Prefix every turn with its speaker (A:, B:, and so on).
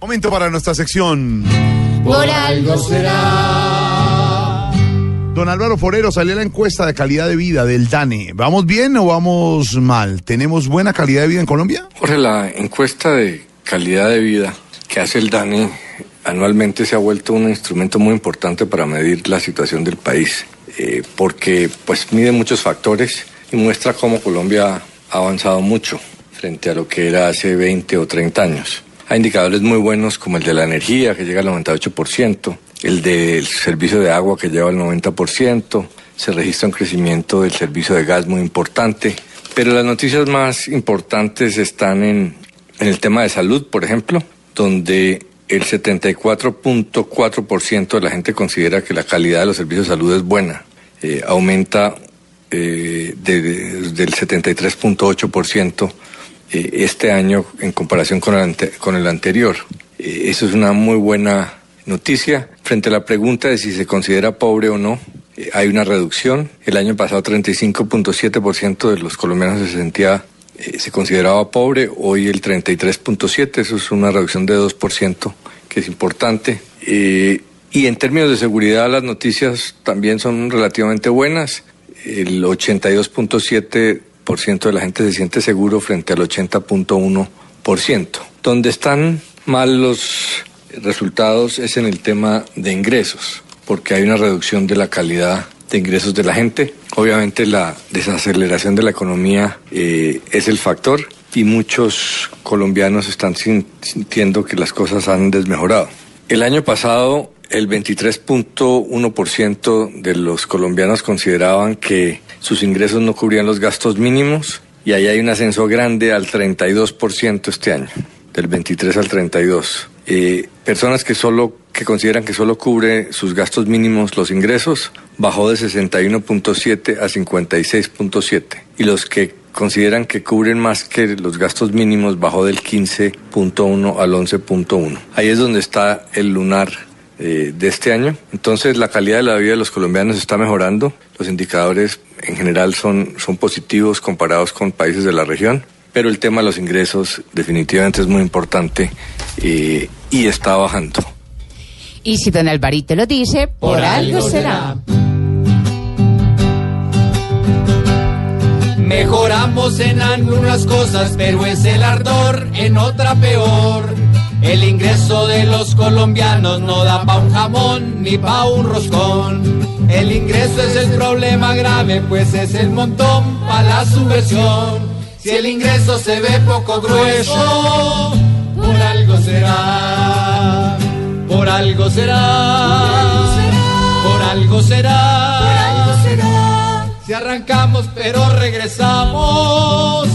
A: Momento para nuestra sección.
B: Por algo será.
A: Don Álvaro Forero, salió la encuesta de calidad de vida del DANE. ¿Vamos bien o vamos mal? ¿Tenemos buena calidad de vida en Colombia?
C: Jorge, la encuesta de calidad de vida que hace el DANE anualmente se ha vuelto un instrumento muy importante para medir la situación del país, eh, porque pues mide muchos factores y muestra cómo Colombia ha avanzado mucho frente a lo que era hace 20 o 30 años. Hay indicadores muy buenos como el de la energía, que llega al 98%, el del servicio de agua, que lleva al 90%, se registra un crecimiento del servicio de gas muy importante, pero las noticias más importantes están en, el tema de salud, por ejemplo, donde el 74.4% de la gente considera que la calidad de los servicios de salud es buena. Eh, aumenta eh, de, del 73.8% eh, este año en comparación con el, ante, con el anterior. Eh, eso es una muy buena noticia. Frente a la pregunta de si se considera pobre o no, eh, hay una reducción. El año pasado 35.7% de los colombianos se sentía se consideraba pobre, hoy el 33.7, eso es una reducción de 2%, que es importante. Eh, y en términos de seguridad, las noticias también son relativamente buenas. El 82.7% de la gente se siente seguro frente al 80.1%. Donde están mal los resultados es en el tema de ingresos, porque hay una reducción de la calidad de ingresos de la gente. Obviamente la desaceleración de la economía eh, es el factor y muchos colombianos están sintiendo que las cosas han desmejorado. El año pasado el 23.1% de los colombianos consideraban que sus ingresos no cubrían los gastos mínimos y ahí hay un ascenso grande al 32% este año, del 23 al 32. Eh, personas que solo que consideran que solo cubre sus gastos mínimos los ingresos bajó de 61.7 a 56.7 y los que consideran que cubren más que los gastos mínimos bajó del 15.1 al 11.1. Ahí es donde está el lunar eh, de este año. Entonces la calidad de la vida de los colombianos está mejorando. Los indicadores en general son, son positivos comparados con países de la región. Pero el tema de los ingresos definitivamente es muy importante eh, y está bajando.
B: Y si don Alvarito lo dice, por, por algo, algo será.
D: Mejoramos en algunas cosas, pero es el ardor en otra peor. El ingreso de los colombianos no da pa' un jamón ni pa' un roscón. El ingreso es el problema grave, pues es el montón pa' la subversión. Si el ingreso se ve poco grueso, por algo será. Por algo será. Por algo será. Si arrancamos pero regresamos